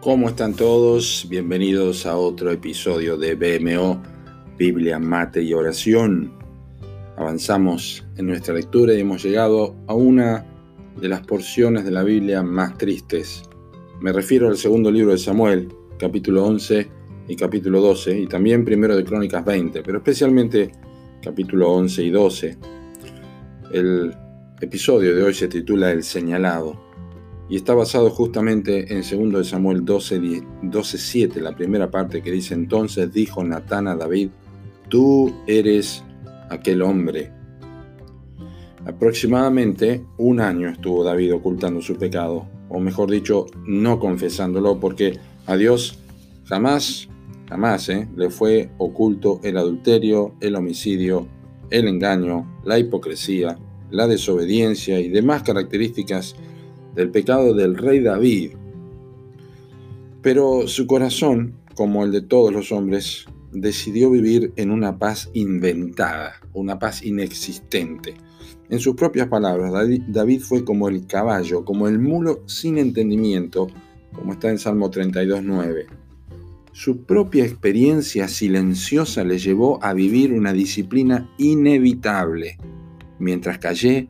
¿Cómo están todos? Bienvenidos a otro episodio de BMO, Biblia, Mate y Oración. Avanzamos en nuestra lectura y hemos llegado a una de las porciones de la Biblia más tristes. Me refiero al segundo libro de Samuel, capítulo 11 y capítulo 12, y también primero de Crónicas 20, pero especialmente capítulo 11 y 12. El episodio de hoy se titula El señalado y está basado justamente en 2 de Samuel 12, 12, la primera parte que dice, entonces dijo Natán a David, tú eres aquel hombre. Aproximadamente un año estuvo David ocultando su pecado, o mejor dicho, no confesándolo, porque a Dios jamás, jamás ¿eh? le fue oculto el adulterio, el homicidio, el engaño, la hipocresía, la desobediencia y demás características del pecado del rey David. Pero su corazón, como el de todos los hombres, decidió vivir en una paz inventada, una paz inexistente. En sus propias palabras, David fue como el caballo, como el mulo sin entendimiento, como está en Salmo 32.9. Su propia experiencia silenciosa le llevó a vivir una disciplina inevitable. Mientras callé,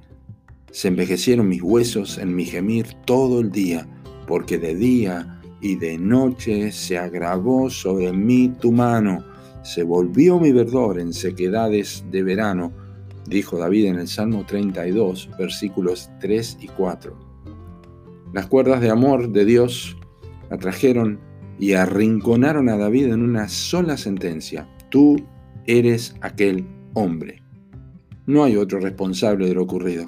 se envejecieron mis huesos en mi gemir todo el día, porque de día y de noche se agravó sobre mí tu mano, se volvió mi verdor en sequedades de verano, dijo David en el Salmo 32, versículos 3 y 4. Las cuerdas de amor de Dios atrajeron y arrinconaron a David en una sola sentencia, tú eres aquel hombre. No hay otro responsable de lo ocurrido.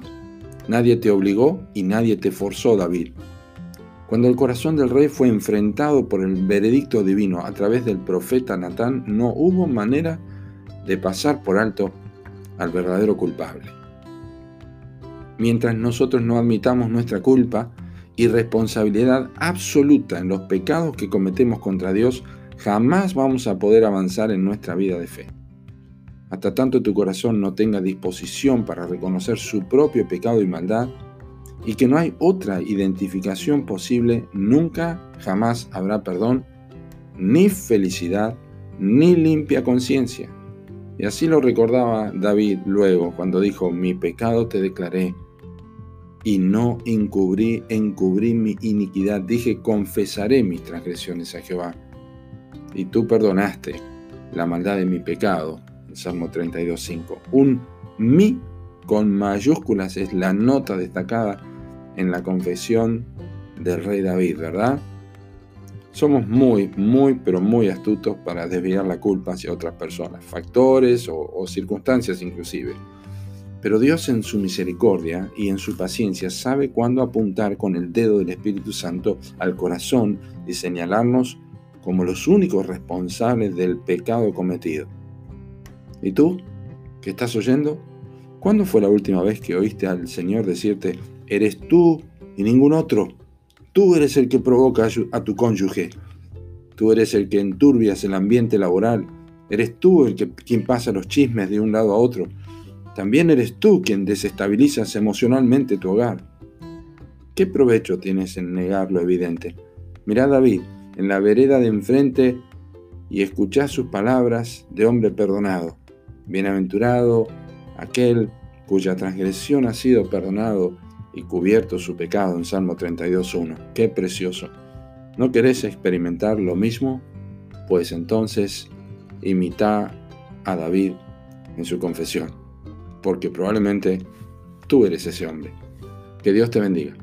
Nadie te obligó y nadie te forzó, David. Cuando el corazón del rey fue enfrentado por el veredicto divino a través del profeta Natán, no hubo manera de pasar por alto al verdadero culpable. Mientras nosotros no admitamos nuestra culpa y responsabilidad absoluta en los pecados que cometemos contra Dios, jamás vamos a poder avanzar en nuestra vida de fe hasta tanto tu corazón no tenga disposición para reconocer su propio pecado y maldad, y que no hay otra identificación posible, nunca, jamás habrá perdón, ni felicidad, ni limpia conciencia. Y así lo recordaba David luego cuando dijo, mi pecado te declaré y no encubrí, encubrí mi iniquidad. Dije, confesaré mis transgresiones a Jehová. Y tú perdonaste la maldad de mi pecado Salmo 32.5. Un mi con mayúsculas es la nota destacada en la confesión del rey David, ¿verdad? Somos muy, muy, pero muy astutos para desviar la culpa hacia otras personas, factores o, o circunstancias inclusive. Pero Dios en su misericordia y en su paciencia sabe cuándo apuntar con el dedo del Espíritu Santo al corazón y señalarnos como los únicos responsables del pecado cometido. ¿Y tú? ¿Qué estás oyendo? ¿Cuándo fue la última vez que oíste al Señor decirte, eres tú y ningún otro? Tú eres el que provoca a tu cónyuge. Tú eres el que enturbias el ambiente laboral. Eres tú el que, quien pasa los chismes de un lado a otro. También eres tú quien desestabilizas emocionalmente tu hogar. ¿Qué provecho tienes en negar lo evidente? Mirá David, en la vereda de enfrente y escuchá sus palabras de hombre perdonado. Bienaventurado aquel cuya transgresión ha sido perdonado y cubierto su pecado en Salmo 32.1. Qué precioso. ¿No querés experimentar lo mismo? Pues entonces imita a David en su confesión, porque probablemente tú eres ese hombre. Que Dios te bendiga.